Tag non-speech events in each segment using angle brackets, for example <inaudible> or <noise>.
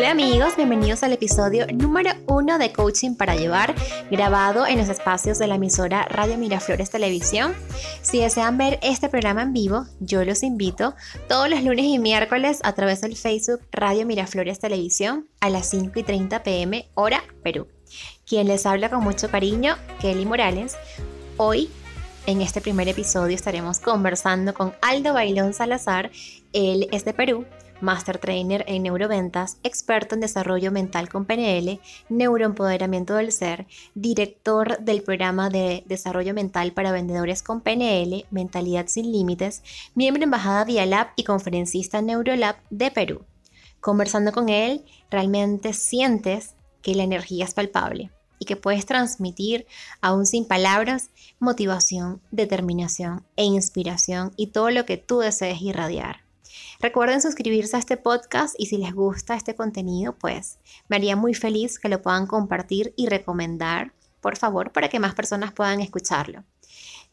Hola amigos, bienvenidos al episodio número uno de Coaching para Llevar, grabado en los espacios de la emisora Radio Miraflores Televisión. Si desean ver este programa en vivo, yo los invito todos los lunes y miércoles a través del Facebook Radio Miraflores Televisión a las 5 y 30 pm, hora Perú. Quien les habla con mucho cariño, Kelly Morales. Hoy en este primer episodio estaremos conversando con Aldo Bailón Salazar. Él es de Perú Master Trainer en Neuroventas, experto en desarrollo mental con PNL, neuroempoderamiento del ser, director del programa de desarrollo mental para vendedores con PNL, Mentalidad sin Límites, miembro embajada Vía Lab y conferencista en Neurolab de Perú. Conversando con él, realmente sientes que la energía es palpable y que puedes transmitir, aún sin palabras, motivación, determinación e inspiración y todo lo que tú desees irradiar. Recuerden suscribirse a este podcast y si les gusta este contenido, pues me haría muy feliz que lo puedan compartir y recomendar, por favor, para que más personas puedan escucharlo.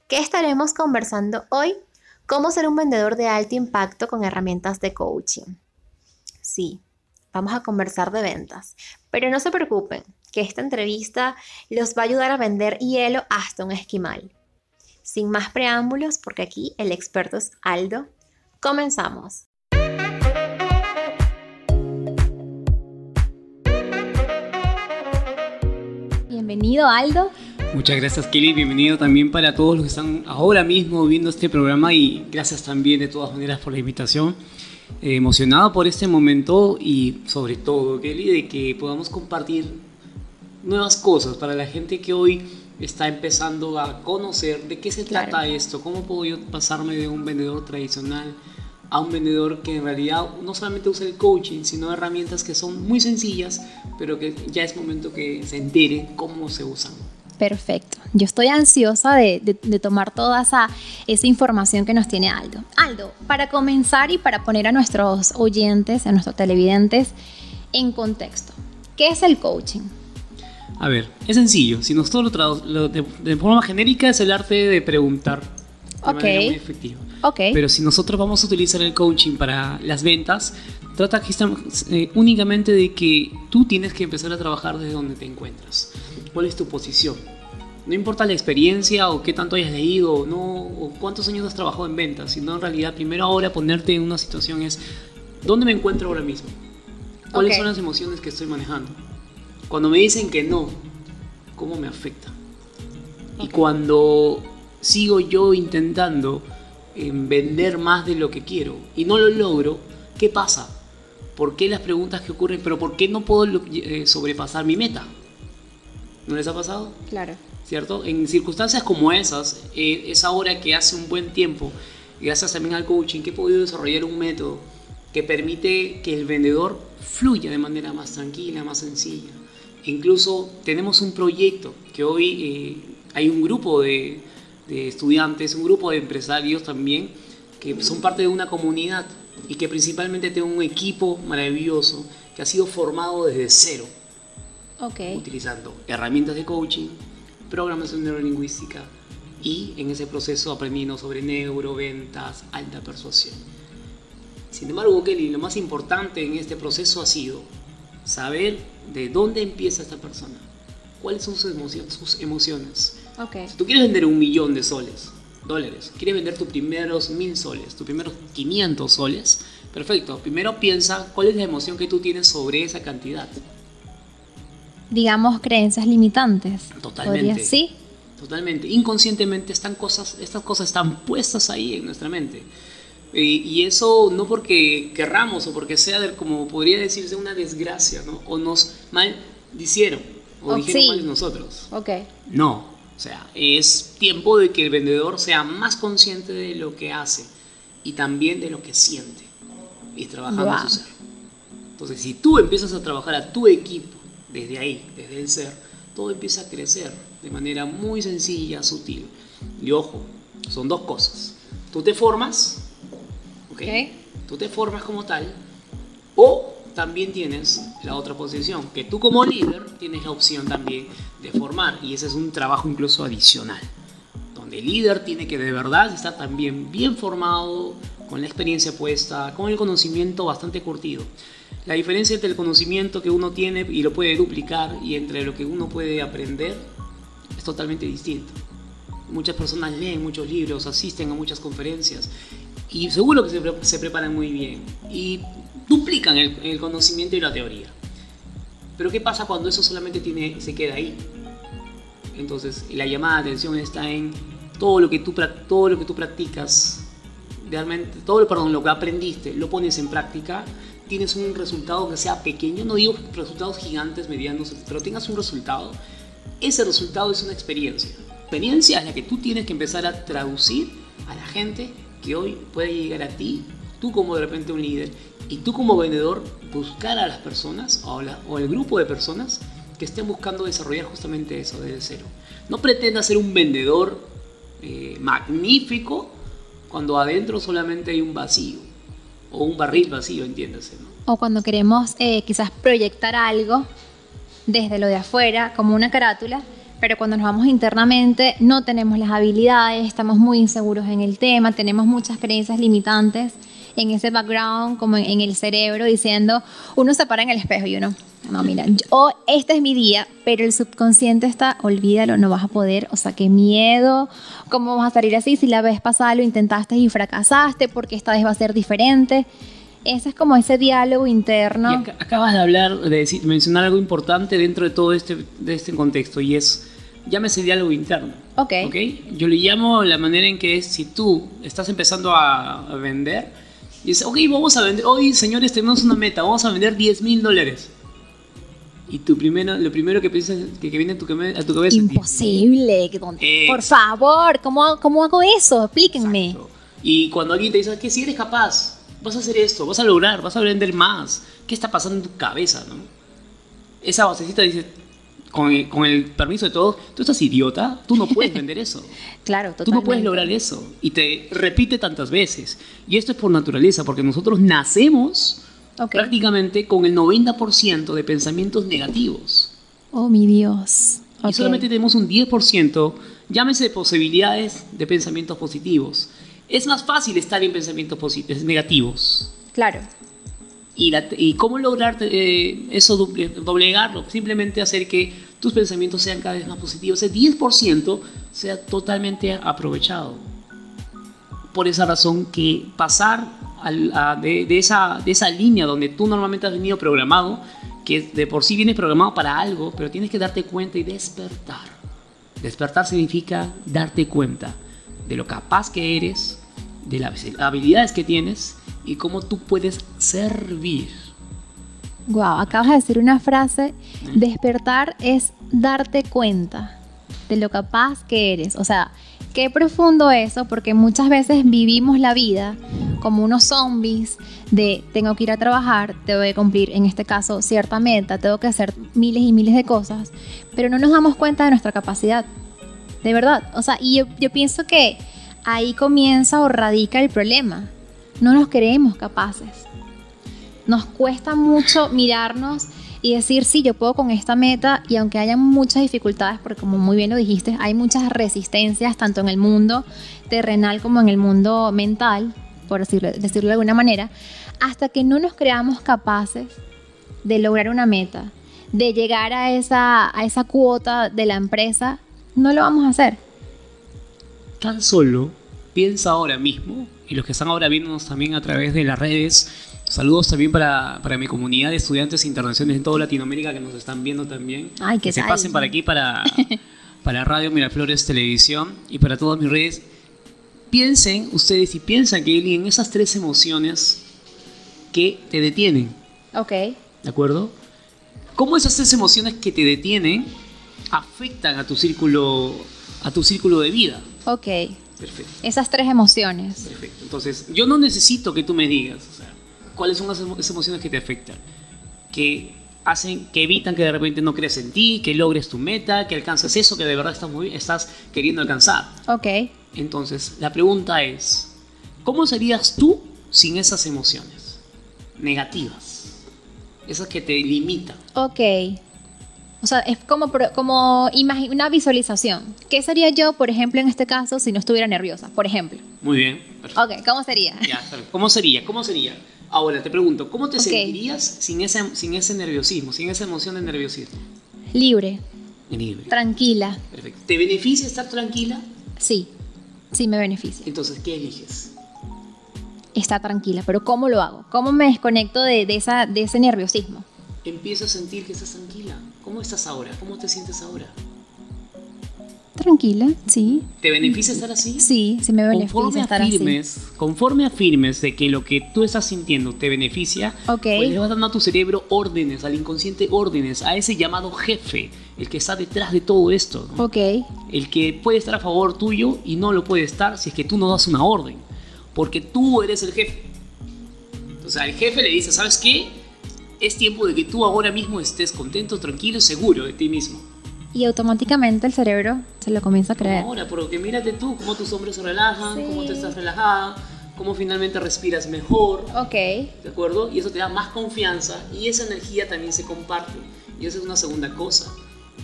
¿Qué estaremos conversando hoy? ¿Cómo ser un vendedor de alto impacto con herramientas de coaching? Sí, vamos a conversar de ventas, pero no se preocupen, que esta entrevista los va a ayudar a vender hielo hasta un esquimal. Sin más preámbulos, porque aquí el experto es Aldo, comenzamos. Bienvenido, Aldo. Muchas gracias, Kelly. Bienvenido también para todos los que están ahora mismo viendo este programa y gracias también de todas maneras por la invitación. Eh, emocionado por este momento y sobre todo, Kelly, de que podamos compartir nuevas cosas para la gente que hoy está empezando a conocer de qué se trata esto, cómo puedo yo pasarme de un vendedor tradicional a un vendedor que en realidad no solamente usa el coaching, sino herramientas que son muy sencillas, pero que ya es momento que se enteren cómo se usan. Perfecto. Yo estoy ansiosa de, tomar toda esa, esa, información que nos tiene Aldo. Aldo, para comenzar y para poner a nuestros oyentes, a nuestros televidentes en contexto, ¿qué es el coaching? A ver, es sencillo. Si nosotros lo, de, de, forma genérica es el arte de preguntar de manera muy efectiva. Pero si nosotros vamos a utilizar el coaching para las ventas, trata eh, únicamente de que tú tienes que empezar a trabajar desde donde te encuentras. ¿Cuál es tu posición? No importa la experiencia o qué tanto hayas leído no, o cuántos años has trabajado en ventas, sino en realidad primero ahora ponerte en una situación es ¿dónde me encuentro ahora mismo? ¿Cuáles son las emociones que estoy manejando? Cuando me dicen que no, ¿cómo me afecta? Y cuando sigo yo intentando en vender más de lo que quiero y no lo logro, ¿qué pasa? ¿Por qué las preguntas que ocurren? Pero ¿por qué no puedo eh, sobrepasar mi meta? ¿No les ha pasado? Claro. ¿Cierto? En circunstancias como esas, eh, es ahora que hace un buen tiempo, gracias también al coaching, que he podido desarrollar un método que permite que el vendedor fluya de manera más tranquila, más sencilla. Incluso tenemos un proyecto que hoy eh, hay un grupo de, de estudiantes, un grupo de empresarios también, que son parte de una comunidad y que principalmente tiene un equipo maravilloso que ha sido formado desde cero. Okay. Utilizando herramientas de coaching, programación neurolingüística y en ese proceso aprendiendo sobre neuroventas, alta persuasión. Sin embargo, Kelly, lo más importante en este proceso ha sido saber de dónde empieza esta persona, cuáles son sus emociones, sus emociones si tú quieres vender un millón de soles, dólares, quieres vender tus primeros mil soles, tus primeros 500 soles, perfecto. Primero piensa cuál es la emoción que tú tienes sobre esa cantidad. Digamos creencias limitantes. Totalmente. Sí. Totalmente. Inconscientemente están cosas, estas cosas están puestas ahí en nuestra mente. Y, eso no porque querramos o porque sea, como podría decirse, una desgracia, ¿no? O nos maldicieron o dijeron mal de nosotros. Ok. No, o sea, es tiempo de que el vendedor sea más consciente de lo que hace y también de lo que siente y trabajando en su ser. Entonces, si tú empiezas a trabajar a tu equipo desde ahí, desde el ser, todo empieza a crecer de manera muy sencilla, sutil. Y ojo, son dos cosas. Tú te formas, ¿ok? Tú te formas como tal, o también tienes la otra posición, que tú como líder tienes la opción también de formar, y ese es un trabajo incluso adicional, donde el líder tiene que de verdad estar también bien formado, con la experiencia puesta, con el conocimiento bastante curtido. La diferencia entre el conocimiento que uno tiene y lo puede duplicar y entre lo que uno puede aprender es totalmente distinto. Muchas personas leen muchos libros, asisten a muchas conferencias y seguro que se, preparan muy bien y duplican el, conocimiento y la teoría. Pero ¿qué pasa cuando eso solamente tiene, se queda ahí? Entonces, la llamada de atención está en todo lo que tú, todo lo que tú practicas, realmente, todo lo, perdón, lo que aprendiste, lo pones en práctica, tienes un resultado que sea pequeño, no digo resultados gigantes, medianos, pero tengas un resultado, ese resultado es una experiencia. Experiencia es la que tú tienes que empezar a traducir a la gente que hoy puede llegar a ti, tú como de repente un líder, y tú como vendedor buscar a las personas o, o el grupo de personas que estén buscando desarrollar justamente eso desde cero. No pretenda ser un vendedor eh, magnífico cuando adentro solamente hay un vacío o un barril vacío, entiéndase. O cuando queremos eh, quizás proyectar algo desde lo de afuera, como una carátula, pero cuando nos vamos internamente no tenemos las habilidades, estamos muy inseguros en el tema, tenemos muchas creencias limitantes en ese background, como en, el cerebro, diciendo, uno se para en el espejo y uno, no, mira, yo, este es mi día, pero el subconsciente está, olvídalo, no vas a poder, o sea, qué miedo, ¿cómo vas a salir así si la vez pasada lo intentaste y fracasaste, porque esta vez va a ser diferente? Ese es como ese diálogo interno. Y acabas de hablar, de decir, mencionar algo importante dentro de todo este, de este contexto y es, llámese diálogo interno. Ok. okay. Yo le llamo la manera en que es, si tú estás empezando a vender, y dice, ok, vamos a vender, hoy señores tenemos una meta, vamos a vender 10 mil dólares. Y tu primero, lo primero que piensas que, viene a tu, cabeza Imposible. por favor, ¿cómo, ¿cómo, hago eso? Explíquenme. Y cuando alguien te dice que si eres capaz, vas a hacer esto, vas a lograr, vas a vender más, ¿qué está pasando en tu cabeza? ¿no? Esa vocecita dice, con el, con el, permiso de todos, tú estás idiota, tú no puedes <laughs> vender eso. claro, totalmente. Tú no puedes lograr eso. Y te repite tantas veces. Y esto es por naturaleza, porque nosotros nacemos prácticamente con el 90% de pensamientos negativos. Oh, mi Dios. Y solamente tenemos un 10%, llámese posibilidades de pensamientos positivos. Es más fácil estar en pensamientos negativos. Claro. Y, cómo lograr eh, eso, doblegarlo, simplemente hacer que tus pensamientos sean cada vez más positivos, ese 10% sea totalmente aprovechado. Por esa razón que pasar de, esa, de esa línea donde tú normalmente has venido programado, que de por sí vienes programado para algo, pero tienes que darte cuenta y despertar. Despertar significa darte cuenta de lo capaz que eres, de las habilidades que tienes y cómo tú puedes servir. Wow, acabas de decir una frase, despertar es darte cuenta de lo capaz que eres. O sea, qué profundo eso, porque muchas veces vivimos la vida como unos zombies de tengo que ir a trabajar, tengo que cumplir, en este caso, cierta meta, tengo que hacer miles y miles de cosas, pero no nos damos cuenta de nuestra capacidad. De verdad. O sea, y yo, yo pienso que ahí comienza o radica el problema. No nos creemos capaces. Nos cuesta mucho mirarnos y decir, sí, yo puedo con esta meta y aunque haya muchas dificultades, porque como muy bien lo dijiste, hay muchas resistencias tanto en el mundo terrenal como en el mundo mental, por decirlo, de alguna manera, hasta que no nos creamos capaces de lograr una meta, de llegar a esa, a esa cuota de la empresa, no lo vamos a hacer. Tan solo piensa ahora mismo, y los que están ahora viéndonos también a través de las redes, saludos también para, para mi comunidad de estudiantes internacionales en toda Latinoamérica que nos están viendo también. Ay, que se pasen para aquí, para, <laughs> para Radio Miraflores Televisión y para todas mis redes. Piensen ustedes y piensan que en esas tres emociones que te detienen. Ok. ¿De acuerdo? ¿Cómo esas tres emociones que te detienen afectan a tu círculo, a tu círculo de vida? Ok. Perfecto. Esas tres emociones. Perfecto. Entonces, yo no necesito que tú me digas cuáles son esas emociones que te afectan, que hacen, que evitan que de repente no creas en ti, que logres tu meta, que alcances eso que de verdad estás, muy, estás queriendo alcanzar. Ok. Entonces, la pregunta es, ¿cómo serías tú sin esas emociones negativas? Esas que te limitan. Ok. O sea, es como, como una visualización. ¿Qué sería yo, por ejemplo, en este caso, si no estuviera nerviosa? Por ejemplo. Muy bien. Perfecto. Ok, ¿cómo sería? Ya, ¿Cómo sería? ¿Cómo sería? Ahora te pregunto, ¿cómo te sentirías sin ese, sin ese nerviosismo, sin esa emoción de nerviosismo? Libre. Libre. Tranquila. Perfecto. ¿Te beneficia estar tranquila? Sí, sí me beneficia. Entonces, ¿qué eliges? Estar tranquila, pero ¿cómo lo hago? ¿Cómo me desconecto de, esa, de ese nerviosismo? Empiezo a sentir que estás tranquila. ¿Cómo estás ahora? ¿Cómo te sientes ahora? Tranquila, sí. ¿Te beneficia estar así? Sí, sí me beneficia conforme estar afirmes, así. Conforme afirmes de que lo que tú estás sintiendo te beneficia, okay. pues le vas dando a tu cerebro órdenes, al inconsciente órdenes, a ese llamado jefe, el que está detrás de todo esto. Ok. El que puede estar a favor tuyo y no lo puede estar si es que tú no das una orden. Porque tú eres el jefe. O sea, el jefe le dice, ¿sabes qué? Es tiempo de que tú ahora mismo estés contento, tranquilo y seguro de ti mismo y automáticamente el cerebro se lo comienza a creer. Ahora, porque mírate tú, cómo tus hombros se relajan, cómo te estás relajada, cómo finalmente respiras mejor. Ok. ¿De acuerdo? Y eso te da más confianza y esa energía también se comparte. Y esa es una segunda cosa.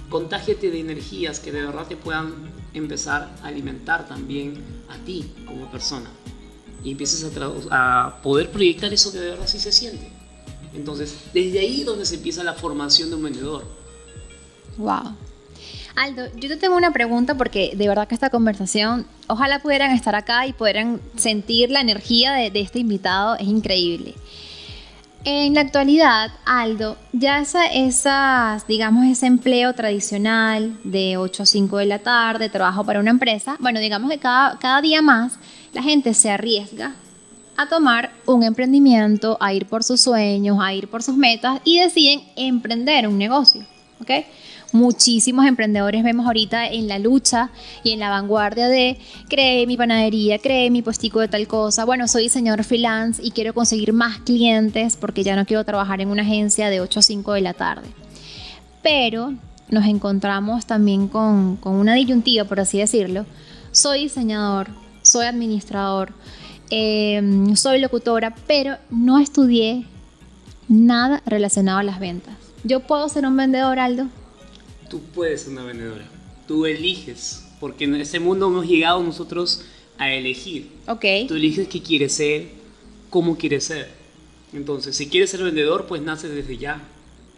Contágiate de energías que de verdad te puedan empezar a alimentar también a ti como persona. Y empieces a, a poder proyectar eso que de verdad sí se siente. Entonces, desde ahí es donde se empieza la formación de un vendedor. Wow. Aldo, yo te tengo una pregunta porque de verdad que esta conversación, ojalá pudieran estar acá y pudieran sentir la energía de, este invitado, es increíble. En la actualidad, Aldo, ya esa, digamos, ese empleo tradicional de 8 a 5 de la tarde, trabajo para una empresa, bueno, digamos que cada, cada día más la gente se arriesga a tomar un emprendimiento, a ir por sus sueños, a ir por sus metas y deciden emprender un negocio, ¿ok? muchísimos emprendedores vemos ahorita en la lucha y en la vanguardia de cree mi panadería, cree mi puestico de tal cosa. Bueno, soy diseñador freelance y quiero conseguir más clientes porque ya no quiero trabajar en una agencia de 8 a 5 de la tarde. Pero nos encontramos también con, una disyuntiva, por así decirlo. Soy diseñador, soy administrador, em, soy locutora, pero no estudié nada relacionado a las ventas. ¿Yo puedo ser un vendedor, Aldo? tú puedes ser una vendedora. Tú eliges, porque en este mundo hemos llegado nosotros a elegir. Ok. Tú eliges qué quieres ser, cómo quieres ser. Entonces, si quieres ser vendedor, pues nace desde ya.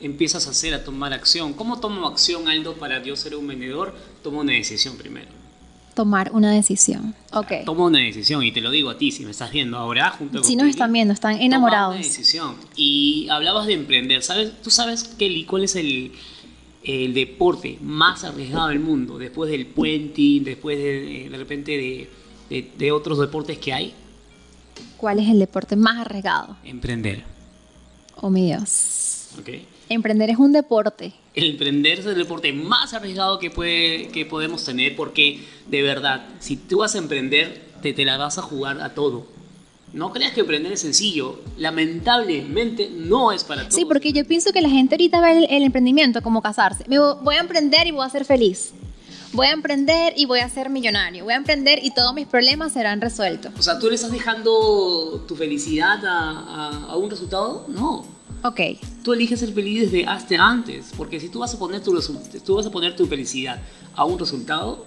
Empiezas a hacer, a tomar acción. ¿Cómo tomo acción, Aldo, para yo ser un vendedor? Tomo una decisión primero. Tomar una decisión. Ok. Tomo una decisión y te lo digo a ti, si me estás viendo ahora, junto Si nos están viendo, están enamorados. Toma una decisión. Y hablabas de emprender. ¿Sabes? ¿Tú sabes, Kelly, cuál es el, el deporte más arriesgado del mundo, después del puenting, después de, de repente de, otros deportes que hay? ¿Cuál es el deporte más arriesgado? Emprender. Oh, mi Dios. Okay. Emprender es un deporte. El emprender es el deporte más arriesgado que, puede, que podemos tener porque, de verdad, si tú vas a emprender, te, te la vas a jugar a todo. No creas que emprender es sencillo. Lamentablemente no es para todos. Sí, porque yo pienso que la gente ahorita ve el, emprendimiento como casarse. Me voy a emprender y voy a ser feliz. Voy a emprender y voy a ser millonario. Voy a emprender y todos mis problemas serán resueltos. O sea, ¿tú le estás dejando tu felicidad a, un resultado? No. Ok. Tú eliges ser feliz desde hasta antes. Porque si tú vas a poner tu, tú vas a poner tu felicidad a un resultado,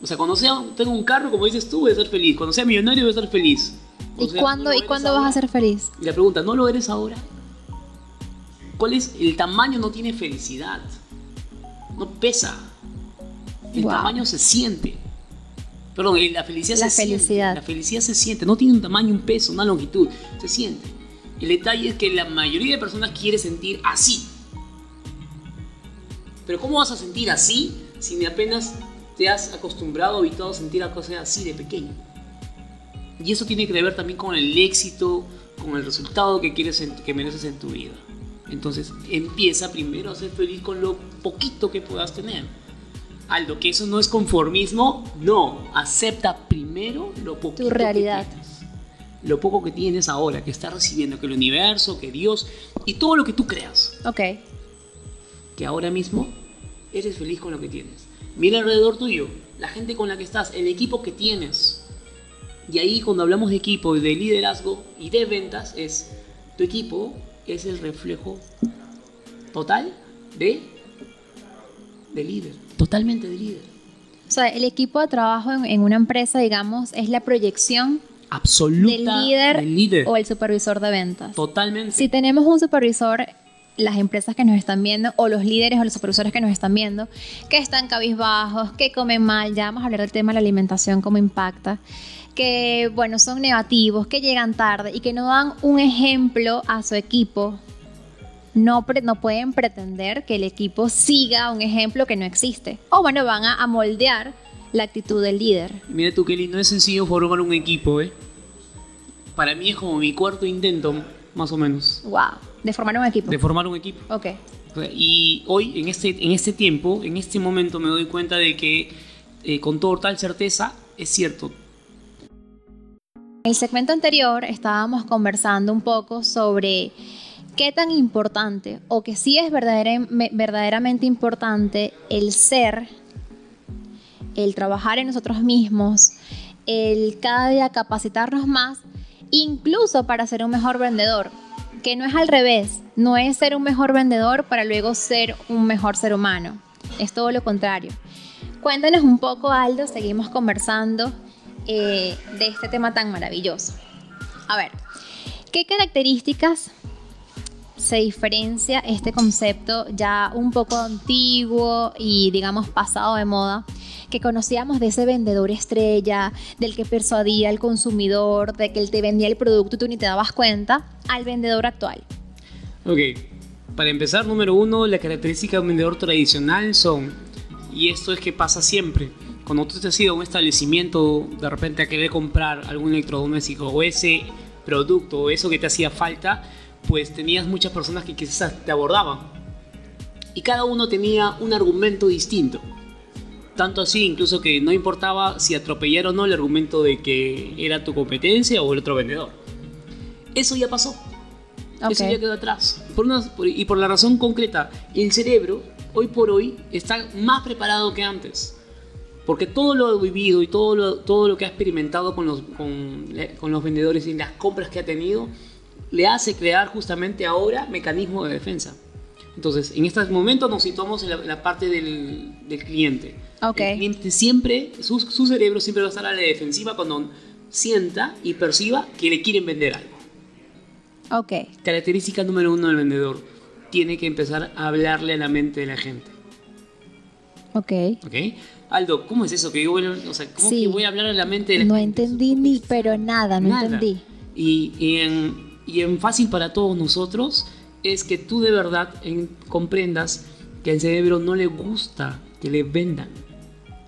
o sea, cuando sea, tengo un carro, como dices tú, voy a ser feliz. Cuando sea millonario, voy a ser feliz. ¿Y cuándo, ¿y cuándo vas a ser feliz? Y la pregunta, ¿no lo eres ahora? ¿Cuál es? El tamaño no tiene felicidad. No pesa. El tamaño se siente. Perdón, la felicidad la se felicidad. siente. La felicidad se siente. No tiene un tamaño, un peso, una longitud. Se siente. El detalle es que la mayoría de personas quiere sentir así. Pero ¿cómo vas a sentir así si apenas te has acostumbrado, habituado a sentir a cosas así de pequeño? Y eso tiene que ver también con el éxito, con el resultado que quieres que mereces en tu vida. Entonces, empieza primero a ser feliz con lo poquito que puedas tener. Aldo, que eso no es conformismo, no. Acepta primero lo poquito tu realidad. que. Lo poco que tienes ahora, que estás recibiendo, que el universo, que Dios y todo lo que tú creas. Ok. Que ahora mismo eres feliz con lo que tienes. Mira alrededor tuyo, la gente con la que estás, el equipo que tienes y ahí cuando hablamos de equipo, de liderazgo y de ventas, es tu equipo es el reflejo total de de líder, totalmente de líder. O sea, el equipo de trabajo en, una empresa, digamos, es la proyección absoluta del líder, o el supervisor de ventas. Totalmente. Si tenemos un supervisor, las empresas que nos están viendo, o los líderes o los supervisores que nos están viendo, que están cabizbajos, que comen mal, ya vamos a hablar del tema de la alimentación, cómo impacta que, bueno, son negativos, que llegan tarde y que no dan un ejemplo a su equipo, no, no pueden pretender que el equipo siga un ejemplo que no existe. O bueno, van a, moldear la actitud del líder. Mira tú, Kelly, no es sencillo formar un equipo, ¿eh? Para mí es como mi cuarto intento, más o menos. Wow, de formar un equipo. De formar un equipo. Ok. Y hoy, en este, en este tiempo, en este momento, me doy cuenta de que, eh, con total certeza, es cierto, en el segmento anterior estábamos conversando un poco sobre qué tan importante o que sí es verdaderamente importante el ser, el trabajar en nosotros mismos, el cada día capacitarnos más, incluso para ser un mejor vendedor, que no es al revés, no es ser un mejor vendedor para luego ser un mejor ser humano, es todo lo contrario. Cuéntanos un poco, Aldo, seguimos conversando eh, de este tema tan maravilloso. A ver, ¿qué características se diferencia este concepto ya un poco antiguo y digamos pasado de moda? Que conocíamos de ese vendedor estrella, del que persuadía al consumidor, de que él te vendía el producto y tú ni te dabas cuenta, al vendedor actual. Ok, para empezar, número uno, la característica de un vendedor tradicional son, y esto es que pasa siempre, cuando tú te has ido a un establecimiento de repente a querer comprar algún electrodoméstico o ese producto o eso que te hacía falta, pues tenías muchas personas que quizás te abordaban. Y cada uno tenía un argumento distinto. Tanto así, incluso que no importaba si atropellar o no el argumento de que era tu competencia o el otro vendedor. Eso ya pasó. Eso ya quedó atrás. Por y por la razón concreta, el cerebro, hoy por hoy, está más preparado que antes porque todo lo ha vivido y todo lo, todo lo que ha experimentado con los, con, con los vendedores y las compras que ha tenido, le hace crear justamente ahora mecanismos de defensa. Entonces, en este momento nos situamos en la, parte del, del cliente. Okay. El cliente siempre, su, su, cerebro siempre va a estar a la defensiva cuando sienta y perciba que le quieren vender algo. Ok. Característica número uno del vendedor. Tiene que empezar a hablarle a la mente de la gente. Ok. Ok. Aldo, ¿cómo es eso? Que yo, o sea, ¿Cómo que voy a hablar a la mente de la No entendí ni, pero nada, no entendí. Y, y, en, y, en, fácil para todos nosotros es que tú de verdad comprendas que al cerebro no le gusta que le vendan,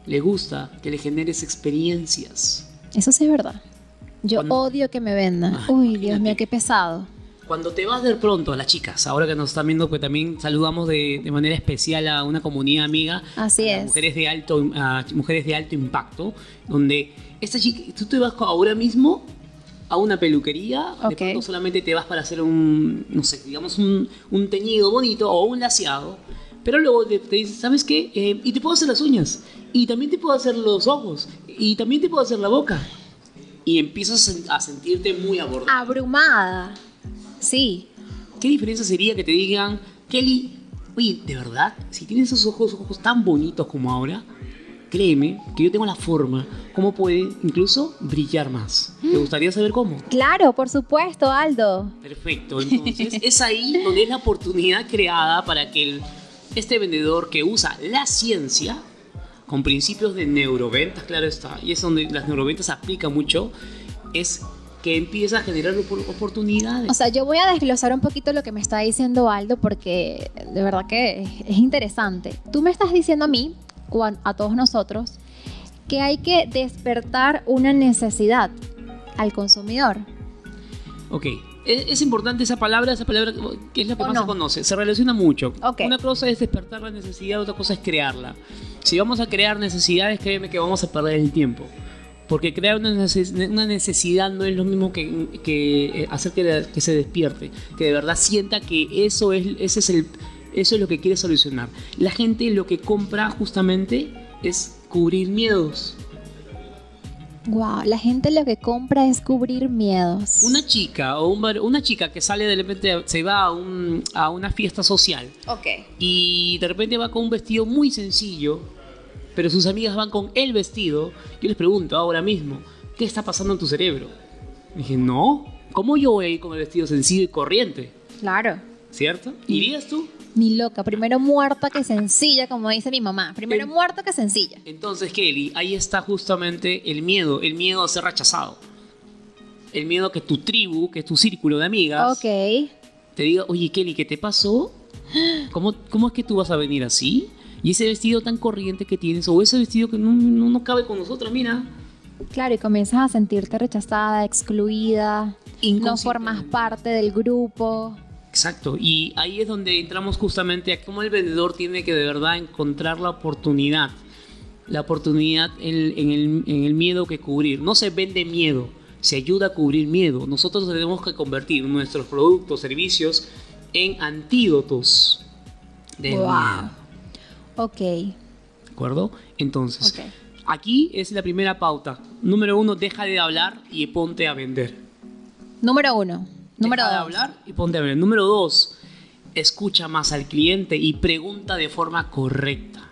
le gusta que le generes experiencias. Eso sí es verdad. Yo odio que me vendan. Uy, Dios mío, qué pesado. Cuando te vas de pronto a las chicas, ahora que nos están viendo, pues también saludamos de, manera especial a una comunidad amiga. Así es. Mujeres de alto, mujeres de alto impacto, donde esta chica, tú te vas ahora mismo a una peluquería, de pronto solamente te vas para hacer un, no sé, digamos un, teñido bonito o un laseado, pero luego te, dices, ¿sabes qué? Eh, y te puedo hacer las uñas, y también te puedo hacer los ojos, y también te puedo hacer la boca. Y empiezas a sentirte muy abordada. Abrumada. Sí. ¿Qué diferencia sería que te digan, Kelly, oye, de verdad, si tienes esos ojos, ojos tan bonitos como ahora, créeme que yo tengo la forma, cómo puede incluso brillar más. ¿Te gustaría saber cómo? Claro, por supuesto, Aldo. Perfecto, entonces es ahí donde es la oportunidad creada para que este vendedor que usa la ciencia, con principios de neuroventas, claro está, y es donde las neuroventas aplican mucho, es que empieza a generar oportunidades. O sea, yo voy a desglosar un poquito lo que me está diciendo Aldo porque de verdad que es interesante. Tú me estás diciendo a mí, a todos nosotros, que hay que despertar una necesidad al consumidor. Ok, es, importante esa palabra, esa palabra que es la que más se conoce, se relaciona mucho. Una cosa es despertar la necesidad, otra cosa es crearla. Si vamos a crear necesidades, créeme que vamos a perder el tiempo. Porque crear una, necesidad no es lo mismo que, eh, hacer que, se despierte, que de verdad sienta que eso es, ese es el, eso es lo que quiere solucionar. La gente lo que compra justamente es cubrir miedos. Wow, la gente lo que compra es cubrir miedos. Una chica o una chica que sale de repente, se va a, a una fiesta social. Ok. Y de repente va con un vestido muy sencillo, pero sus amigas van con el vestido. Yo les pregunto ahora mismo, ¿qué está pasando en tu cerebro? dije, no, ¿cómo yo voy a ir con el vestido sencillo y corriente? Claro. ¿Cierto? ¿Irías tú? Ni loca, primero muerta que sencilla, como dice mi mamá. Primero muerta que sencilla. Entonces, Kelly, ahí está justamente el miedo, el miedo a ser rechazado. El miedo a que tu tribu, que tu círculo de amigas, te diga, oye, Kelly, ¿qué te pasó? ¿Cómo, ¿Cómo es que tú vas a venir así? Y ese vestido tan corriente que tienes, o ese vestido que no, no, cabe con nosotras, mira. Claro, y comienzas a sentirte rechazada, excluida, no formas parte del grupo. Exacto, y ahí es donde entramos justamente a cómo el vendedor tiene que de verdad encontrar la oportunidad, la oportunidad en, el, miedo que cubrir. No se vende miedo, se ayuda a cubrir miedo. Nosotros tenemos que convertir nuestros productos, servicios en antídotos de wow. Ok. ¿De acuerdo? Entonces, aquí es la primera pauta. Número uno, deja de hablar y ponte a vender. Número uno. Número Deja de hablar y ponte a ver. Número dos, escucha más al cliente y pregunta de forma correcta.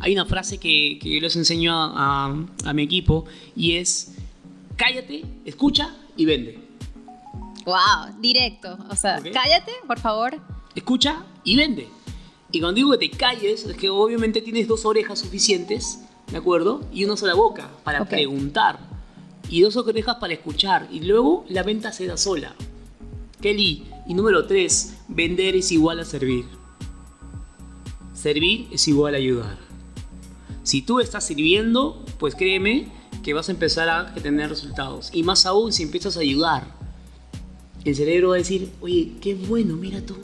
Hay una frase que, que yo les enseño a, mi equipo y es, cállate, escucha y vende. Wow, directo. O sea, cállate, por favor. Escucha y vende. Y cuando digo que te calles, es que obviamente tienes dos orejas suficientes, ¿de acuerdo? Y una sola boca para preguntar. Y dos orejas para escuchar. Y luego la venta se da sola. Kelly. Y número 3, vender es igual a servir. Servir es igual a ayudar. Si tú estás sirviendo, pues créeme que vas a empezar a tener resultados. Y más aún si empiezas a ayudar. El cerebro va a decir, oye, qué bueno, mira tú.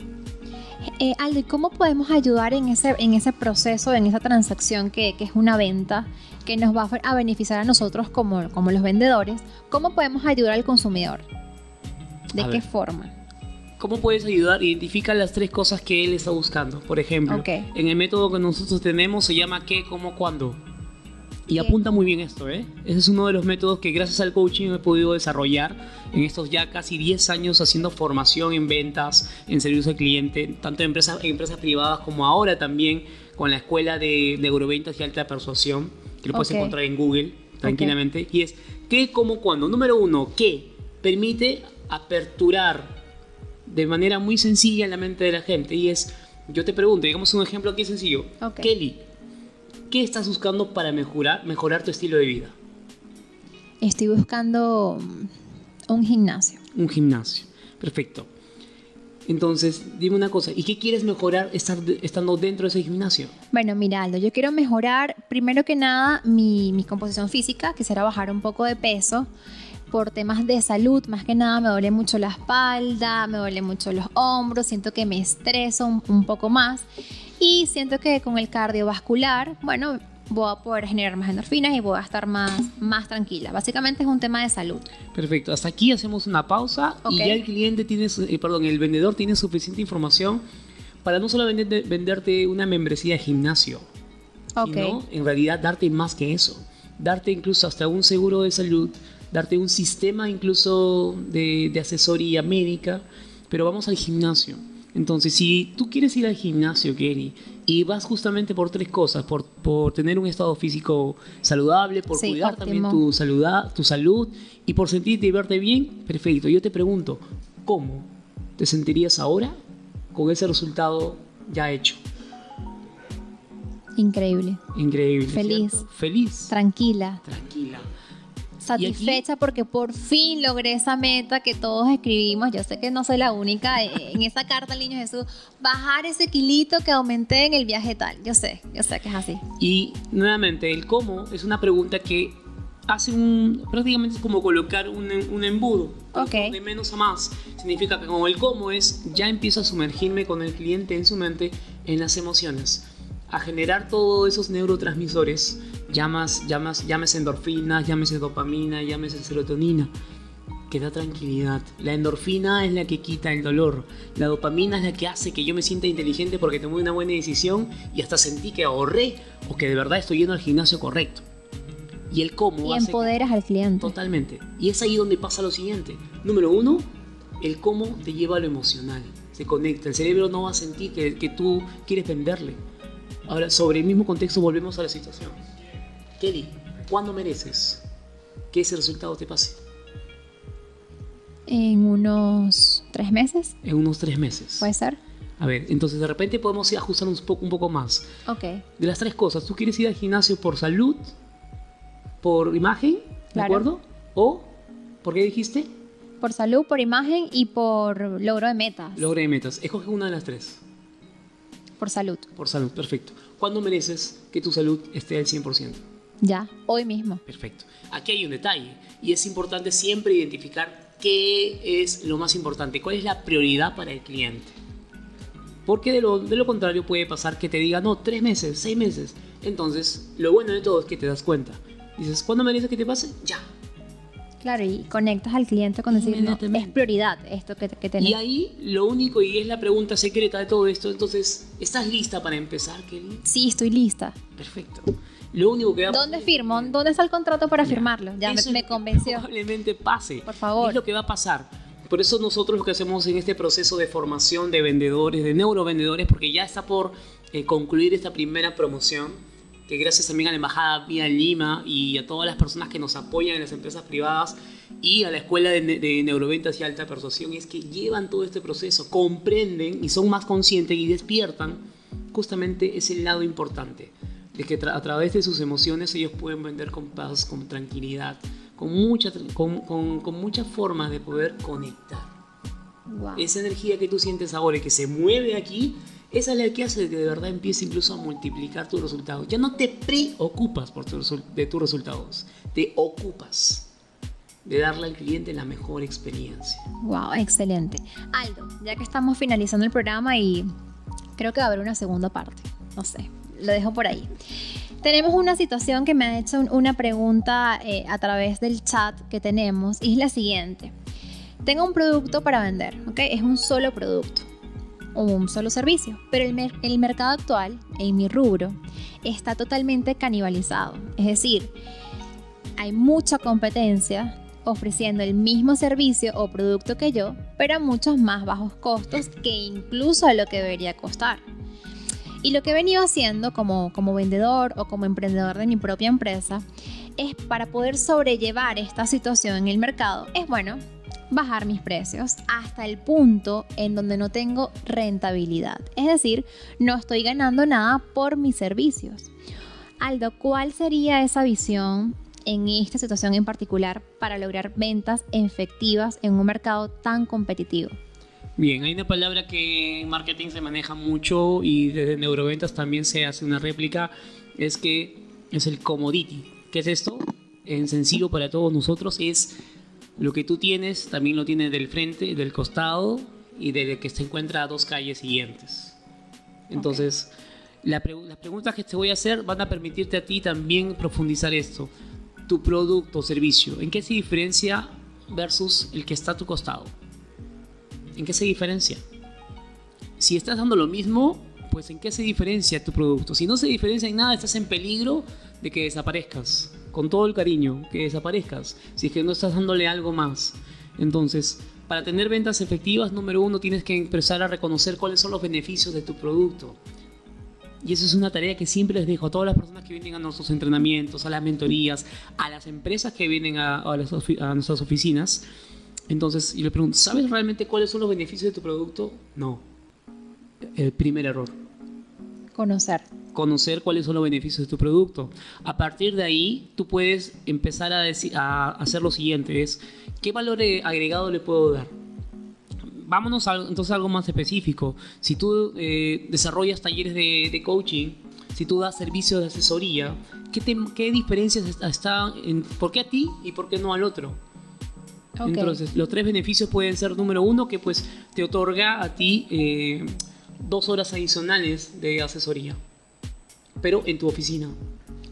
Eh, Aldo, ¿cómo podemos ayudar en ese, en ese proceso, en esa transacción que, es una venta, que nos va a beneficiar a nosotros como, como los vendedores? ¿Cómo podemos ayudar al consumidor? ¿De qué forma? ¿Cómo puedes ayudar? Identifica las tres cosas que él está buscando. Por ejemplo, en el método que nosotros tenemos se llama qué, cómo, cuándo. Y apunta muy bien esto, ¿eh? Ese es uno de los métodos que gracias al coaching he podido desarrollar en estos ya casi 10 años haciendo formación en ventas, en servicio al cliente, tanto en empresas, empresas privadas como ahora también con la escuela de, de Euroventas y Alta Persuasión, que lo puedes encontrar en Google tranquilamente. Y es qué, cómo, cuándo. Número uno, ¿qué? Permite aperturar de manera muy sencilla en la mente de la gente. Y es, yo te pregunto, digamos un ejemplo aquí sencillo. Kelly, ¿qué estás buscando para mejorar, mejorar tu estilo de vida? Estoy buscando un gimnasio. Un gimnasio, perfecto. Entonces, dime una cosa, ¿y qué quieres mejorar estando dentro de ese gimnasio? Bueno, mira, Aldo, yo quiero mejorar, primero que nada, mi, mi composición física, quisiera bajar un poco de peso por temas de salud, más que nada me duele mucho la espalda, me duele mucho los hombros, siento que me estreso un, poco más y siento que con el cardiovascular, bueno, voy a poder generar más endorfinas y voy a estar más, más tranquila. Básicamente es un tema de salud. Perfecto, hasta aquí hacemos una pausa y ya el cliente tiene, eh, perdón, el vendedor tiene suficiente información para no solo venderte una membresía de gimnasio, sino en realidad darte más que eso, darte incluso hasta un seguro de salud, darte un sistema incluso de, asesoría médica, pero vamos al gimnasio. Entonces, si tú quieres ir al gimnasio, Kelly, y vas justamente por tres cosas, por, por tener un estado físico saludable, por cuidar también tu, tu salud y por sentirte y verte bien, perfecto. Yo te pregunto, ¿cómo te sentirías ahora con ese resultado ya hecho? Increíble. Increíble. Feliz. Feliz. Tranquila. Tranquila satisfecha porque por fin logré esa meta que todos escribimos. Yo sé que no soy la única eh, en esa carta al niño Jesús. Bajar ese kilito que aumenté en el viaje tal. Yo sé, yo sé que es así. Y nuevamente, el cómo es una pregunta que hace un. prácticamente es como colocar un, un embudo. De menos a más. Significa que como el cómo es, ya empiezo a sumergirme con el cliente en su mente en las emociones. A generar todos esos neurotransmisores llamas, llamas, llámese endorfinas, llámese dopamina, llámese serotonina, que da tranquilidad. La endorfina es la que quita el dolor. La dopamina es la que hace que yo me sienta inteligente porque tomé una buena decisión y hasta sentí que ahorré o que de verdad estoy yendo al gimnasio correcto. Y el cómo. Y empoderas al cliente. Totalmente. Y es ahí donde pasa lo siguiente. Número uno, el cómo te lleva a lo emocional. Se conecta. El cerebro no va a sentir que, que tú quieres venderle. Ahora, sobre el mismo contexto, volvemos a la situación. Kelly, ¿cuándo mereces que ese resultado te pase? En unos tres meses. En unos tres meses. Puede ser. A ver, entonces de repente podemos ajustar un poco, un poco más. Ok. De las tres cosas, ¿tú quieres ir al gimnasio por salud, por imagen, ¿de acuerdo? ¿O por qué dijiste? Por salud, por imagen y por logro de metas. Logro de metas. Escoge una de las tres. Por salud. Por salud, perfecto. ¿Cuándo mereces que tu salud esté al 100%? Ya, hoy mismo. Perfecto. Aquí hay un detalle y es importante siempre identificar qué es lo más importante, cuál es la prioridad para el cliente. Porque de lo, de lo contrario puede pasar que te diga, no, tres meses, seis meses. Entonces, lo bueno de todo es que te das cuenta. Dices, ¿cuándo me dices que te pase? Ya. Claro, y conectas al cliente con decir, es prioridad esto que, que tenés. Y ahí lo único, y es la pregunta secreta de todo esto, entonces, ¿estás lista para empezar, Kelly? Sí, estoy lista. Perfecto. Lo único que va ¿Dónde firmo? ¿Dónde está el contrato para firmarlo? Ya me, me, convenció. Probablemente pase. Por favor. Es lo que va a pasar. Por eso nosotros lo que hacemos en este proceso de formación de vendedores, de neurovendedores, porque ya está por eh, concluir esta primera promoción, que gracias también a la Embajada Vía Lima y a todas las personas que nos apoyan en las empresas privadas y a la Escuela de, de Neuroventas y Alta Persuasión, es que llevan todo este proceso, comprenden y son más conscientes y despiertan justamente ese lado importante, de que a través de sus emociones ellos pueden vender con paz, con tranquilidad, con, mucha, con, con, muchas formas de poder conectar. Esa energía que tú sientes ahora y que se mueve aquí, esa es la que hace que de verdad empiece incluso a multiplicar tus resultados. Ya no te preocupas por de tus resultados, te ocupas de darle al cliente la mejor experiencia. Wow, excelente. Aldo, ya que estamos finalizando el programa y creo que va a haber una segunda parte, no sé, lo dejo por ahí. Tenemos una situación que me ha hecho una pregunta eh, a través del chat que tenemos y es la siguiente. Tengo un producto para vender, ¿ok? Es un solo producto o un solo servicio, pero el, el mercado actual, en mi rubro, está totalmente canibalizado. Es decir, hay mucha competencia ofreciendo el mismo servicio o producto que yo, pero a muchos más bajos costos que incluso a lo que debería costar. Y lo que he venido haciendo como, como vendedor o como emprendedor de mi propia empresa es para poder sobrellevar esta situación en el mercado, es bueno, bajar mis precios hasta el punto en donde no tengo rentabilidad. Es decir, no estoy ganando nada por mis servicios. Aldo, ¿cuál sería esa visión en esta situación en particular para lograr ventas efectivas en un mercado tan competitivo? Bien, hay una palabra que en marketing se maneja mucho y desde neuroventas también se hace una réplica, es que es el commodity. ¿Qué es esto? En sencillo para todos nosotros es lo que tú tienes, también lo tienes del frente, del costado y del que se encuentra a dos calles siguientes. Entonces, las preguntas que te voy a hacer van a permitirte a ti también profundizar esto. Tu producto o servicio, ¿en qué se diferencia versus el que está a tu costado? ¿En qué se diferencia? Si estás dando lo mismo, pues ¿en qué se diferencia tu producto? Si no se diferencia en nada, estás en peligro de que desaparezcas. Con todo el cariño, que desaparezcas. Si es que no estás dándole algo más. Entonces, para tener ventas efectivas, número uno, tienes que empezar a reconocer cuáles son los beneficios de tu producto. Y eso es una tarea que siempre les dejo a todas las personas que vienen a nuestros entrenamientos, a las mentorías, a las empresas que vienen a, a nuestras oficinas entonces, y le pregunto, ¿sabes realmente cuáles son los beneficios de tu producto? No. El primer error. Conocer. Conocer cuáles son los beneficios de tu producto. A partir de ahí, tú puedes empezar a, decir, a hacer lo siguiente, es, ¿qué valor agregado le puedo dar? Vámonos a, entonces a algo más específico. Si tú eh, desarrollas talleres de, de, coaching, si tú das servicios de asesoría, ¿qué, qué diferencias están? En, ¿Por qué a ti y por qué no al otro? Entonces, los tres beneficios pueden ser, número uno, que pues te otorga a ti eh, dos horas adicionales de asesoría, pero en tu oficina.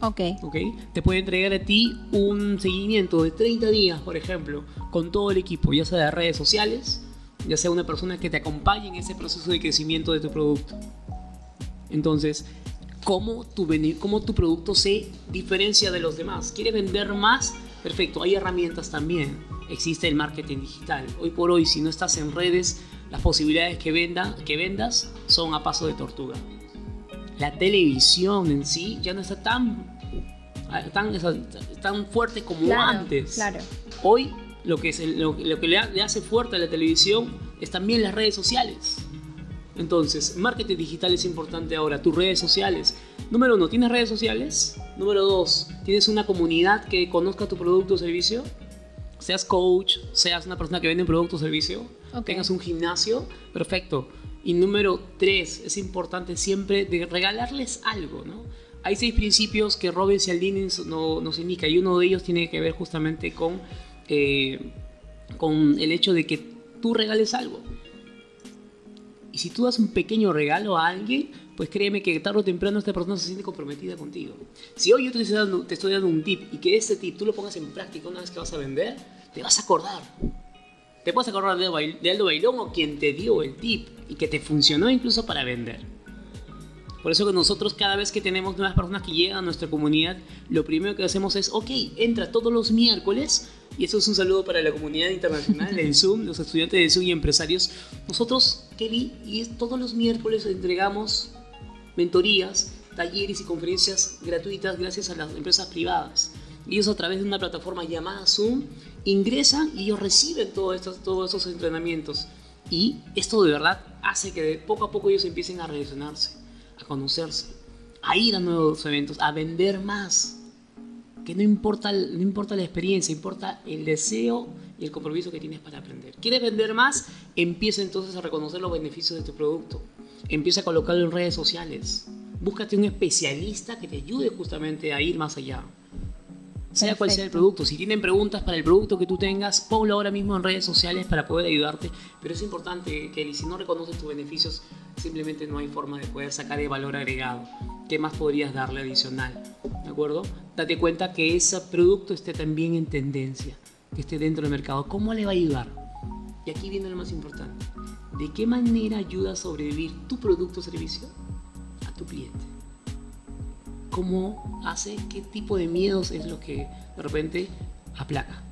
Ok. Ok. Te puede entregar a ti un seguimiento de 30 días, por ejemplo, con todo el equipo, ya sea de redes sociales, ya sea una persona que te acompañe en ese proceso de crecimiento de tu producto. Entonces, cómo tu, cómo tu producto se diferencia de los demás. ¿Quieres vender más? Perfecto, hay herramientas también. Existe el marketing digital. Hoy por hoy, si no estás en redes, las posibilidades que, venda, que vendas son a paso de tortuga. La televisión en sí ya no está tan, tan, tan fuerte como antes. Claro. Hoy lo que, es lo, que le, hace fuerte a la televisión es también las redes sociales. Entonces, marketing digital es importante ahora, tus redes sociales. Número uno, ¿tienes redes sociales? Número dos, ¿tienes una comunidad que conozca tu producto o servicio? Seas coach, seas una persona que vende un producto o servicio, tengas un gimnasio, perfecto. Y número tres, es importante siempre de regalarles algo, ¿no? Hay seis principios que Robin Cialdini nos indica y uno de ellos tiene que ver justamente con, eh, con el hecho de que tú regales algo. Y si tú das un pequeño regalo a alguien, pues créeme que tarde o temprano esta persona se siente comprometida contigo. Si hoy yo te estoy dando, un tip y que ese tip tú lo pongas en práctica una vez que vas a vender, te vas a acordar. Te puedes acordar de Aldo Bailón o quien te dio el tip y que te funcionó incluso para vender. Por eso que nosotros cada vez que tenemos nuevas personas que llegan a nuestra comunidad, lo primero que hacemos es, ok, entra todos los miércoles y eso es un saludo para la comunidad internacional del <laughs> Zoom, los estudiantes de Zoom y empresarios. Nosotros, Kelly, y todos los miércoles entregamos mentorías, talleres y conferencias gratuitas gracias a las empresas privadas. Ellos a través de una plataforma llamada Zoom ingresan y ellos reciben todos estos, todos esos entrenamientos. Y esto de verdad hace que poco a poco ellos empiecen a relacionarse, a conocerse, a ir a nuevos eventos, a vender más que no importa, no importa la experiencia, importa el deseo y el compromiso que tienes para aprender. ¿Quieres vender más? Empieza entonces a reconocer los beneficios de tu producto. Empieza a colocarlo en redes sociales. Búscate un especialista que te ayude justamente a ir más allá. Sea cual sea el producto. Si tienen preguntas para el producto que tú tengas, ponlo ahora mismo en redes sociales para poder ayudarte. Pero es importante, que si no reconoces tus beneficios, simplemente no hay forma de poder sacar el valor agregado. ¿Qué más podrías darle adicional? ¿De acuerdo? Date cuenta que ese producto esté también en tendencia, que esté dentro del mercado. ¿Cómo le va a ayudar? Y aquí viene lo más importante. ¿De qué manera ayuda a sobrevivir tu producto o servicio a tu cliente? ¿Cómo hace? ¿Qué tipo de miedos es lo que de repente aplaca?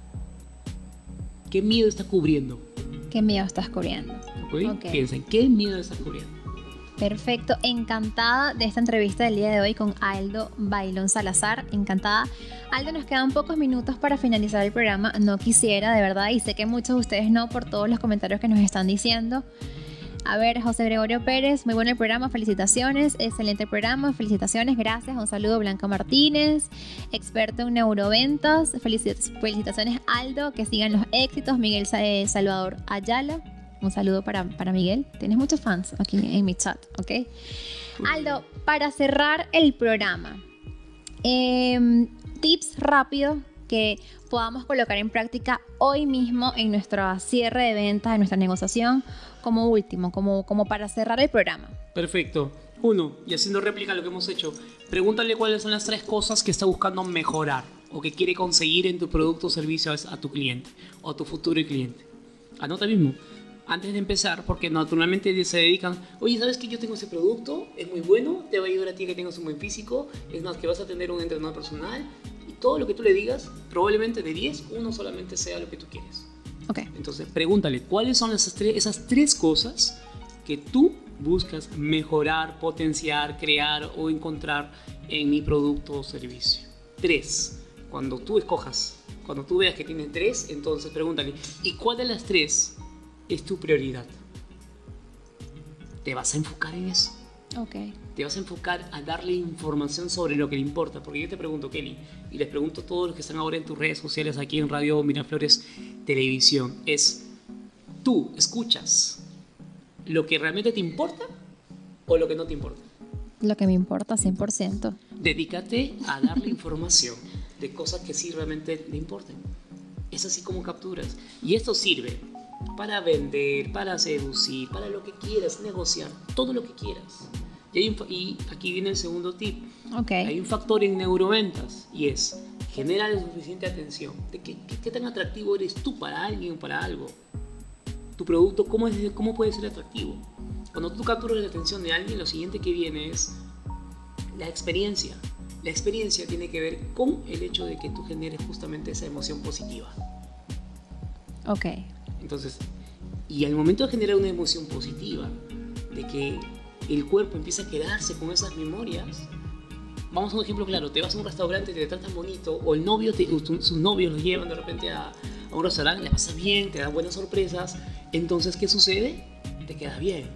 ¿Qué miedo está cubriendo? ¿Qué miedo estás cubriendo? Okay. Piensen, ¿qué miedo estás cubriendo? Perfecto, encantada de esta entrevista del día de hoy con Aldo Bailón Salazar, encantada. Aldo, nos quedan pocos minutos para finalizar el programa, no quisiera de verdad y sé que muchos de ustedes no por todos los comentarios que nos están diciendo. A ver, José Gregorio Pérez, muy bueno el programa, felicitaciones, excelente programa, felicitaciones, gracias, un saludo Blanca Martínez, experto en neuroventas, felicitaciones Aldo, que sigan los éxitos, Miguel eh, Salvador Ayala, un saludo para, Miguel. Tienes muchos fans aquí en mi chat, ¿ok? Aldo, para cerrar el programa, em, tips rápidos que podamos colocar en práctica hoy mismo en nuestro cierre de ventas, en nuestra negociación, como último, como, como para cerrar el programa. Perfecto. Uno, y haciendo réplica a lo que hemos hecho, pregúntale cuáles son las tres cosas que está buscando mejorar o que quiere conseguir en tu producto o servicio a tu cliente o a tu futuro cliente. Anota mismo antes de empezar, porque naturalmente se dedican, oye, ¿sabes que yo tengo ese producto? Es muy bueno, te va a ayudar a ti que tengas un buen físico, es más, que vas a tener un entrenador personal, y todo lo que tú le digas, probablemente de 10, uno solamente sea lo que tú quieres. Ok. Entonces, pregúntale, ¿cuáles son esas tres, esas tres cosas que tú buscas mejorar, potenciar, crear o encontrar en mi producto o servicio? Tres. Cuando tú escojas, cuando tú veas que tiene tres, entonces pregúntale, ¿y cuál de las tres es tu prioridad. Te vas a enfocar en eso. Ok. Te vas a enfocar a darle información sobre lo que le importa. Porque yo te pregunto, Kelly, y les pregunto a todos los que están ahora en tus redes sociales, aquí en Radio Miraflores Televisión, es, ¿tú escuchas lo que realmente te importa o lo que no te importa? Lo que me importa, 100%. Dedícate a darle información de cosas que sí realmente le importen. Es así como capturas. Y esto sirve para vender, para seducir, para lo que quieras, negociar, todo lo que quieras. Y, aquí viene el segundo tip. Okay. Hay un factor en neuroventas y es generar la suficiente atención. ¿De qué, qué, tan atractivo eres tú para alguien o para algo? Tu producto, ¿cómo, es, ¿cómo puede ser atractivo? Cuando tú capturas la atención de alguien, lo siguiente que viene es la experiencia. La experiencia tiene que ver con el hecho de que tú generes justamente esa emoción positiva. Ok. Entonces, y al momento de generar una emoción positiva, de que el cuerpo empieza a quedarse con esas memorias, vamos a un ejemplo claro, te vas a un restaurante, te tratan bonito, o el novio, te, sus novios los llevan de repente a, a un restaurante, le pasa bien, te dan buenas sorpresas, entonces, ¿qué sucede? Te queda bien.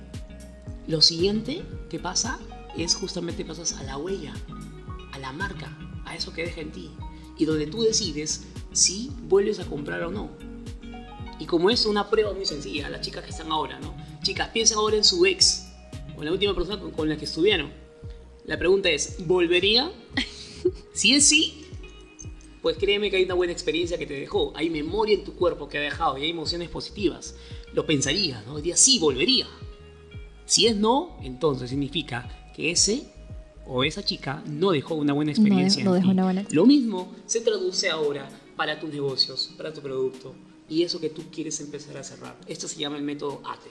Lo siguiente que pasa es justamente pasas a la huella, a la marca, a eso que deja en ti, y donde tú decides si vuelves a comprar o no. Y como es una prueba muy sencilla, las chicas que están ahora, ¿no? Chicas, piensen ahora en su ex, o en la última persona con, la que estuvieron. La pregunta es, ¿volvería? <laughs> si es sí, pues créeme que hay una buena experiencia que te dejó. Hay memoria en tu cuerpo que ha dejado y hay emociones positivas. Lo pensaría, ¿no? Diría, sí, volvería. Si es no, entonces significa que ese o esa chica no dejó una buena experiencia. No, dejó una buena Lo mismo se traduce ahora para tus negocios, para tu producto y eso que tú quieres empezar a cerrar. Esto se llama el método ATE.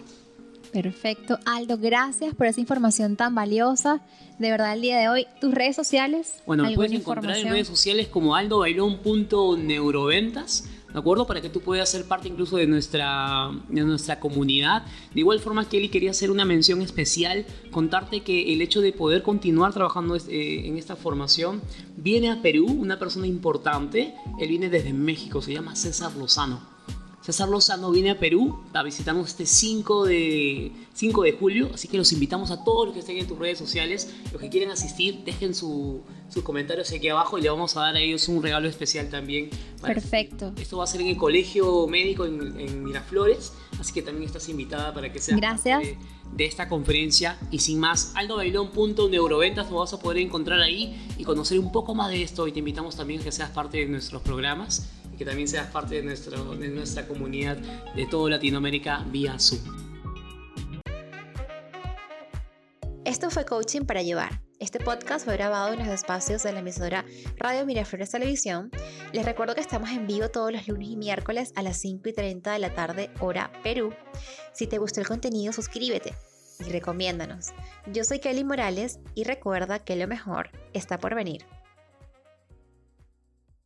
Perfecto. Aldo, gracias por esa información tan valiosa. De verdad, el día de hoy, tus redes sociales. Bueno, me puedes encontrar en redes sociales como aldobailón.neuroventas. ¿De acuerdo? Para que tú puedas ser parte incluso de nuestra, de nuestra comunidad. De igual forma, Kelly quería hacer una mención especial, contarte que el hecho de poder continuar trabajando eh, en esta formación viene a Perú una persona importante. Él viene desde México, se llama César Lozano. César Lozano viene a Perú a visitarnos este 5 de, 5 de julio, así que los invitamos a todos los que estén en tus redes sociales, los que quieren asistir, dejen sus comentarios aquí abajo y le vamos a dar a ellos un regalo especial también. Perfecto. Esto va a ser en el Colegio Médico en, Miraflores, así que también estás invitada para que seas Gracias. De, de, esta conferencia. Y sin más, aldobailón.neuroventas lo vas a poder encontrar ahí y conocer un poco más de esto y te invitamos también a que seas parte de nuestros programas que también seas parte de, nuestro, de nuestra comunidad de toda Latinoamérica vía Zoom. Esto fue Coaching para Llevar. Este podcast fue grabado en los espacios de la emisora Radio Miraflores Televisión. Les recuerdo que estamos en vivo todos los lunes y miércoles a las 5 y 30 de la tarde, hora Perú. Si te gustó el contenido, suscríbete y recomiéndanos. Yo soy Kelly Morales y recuerda que lo mejor está por venir.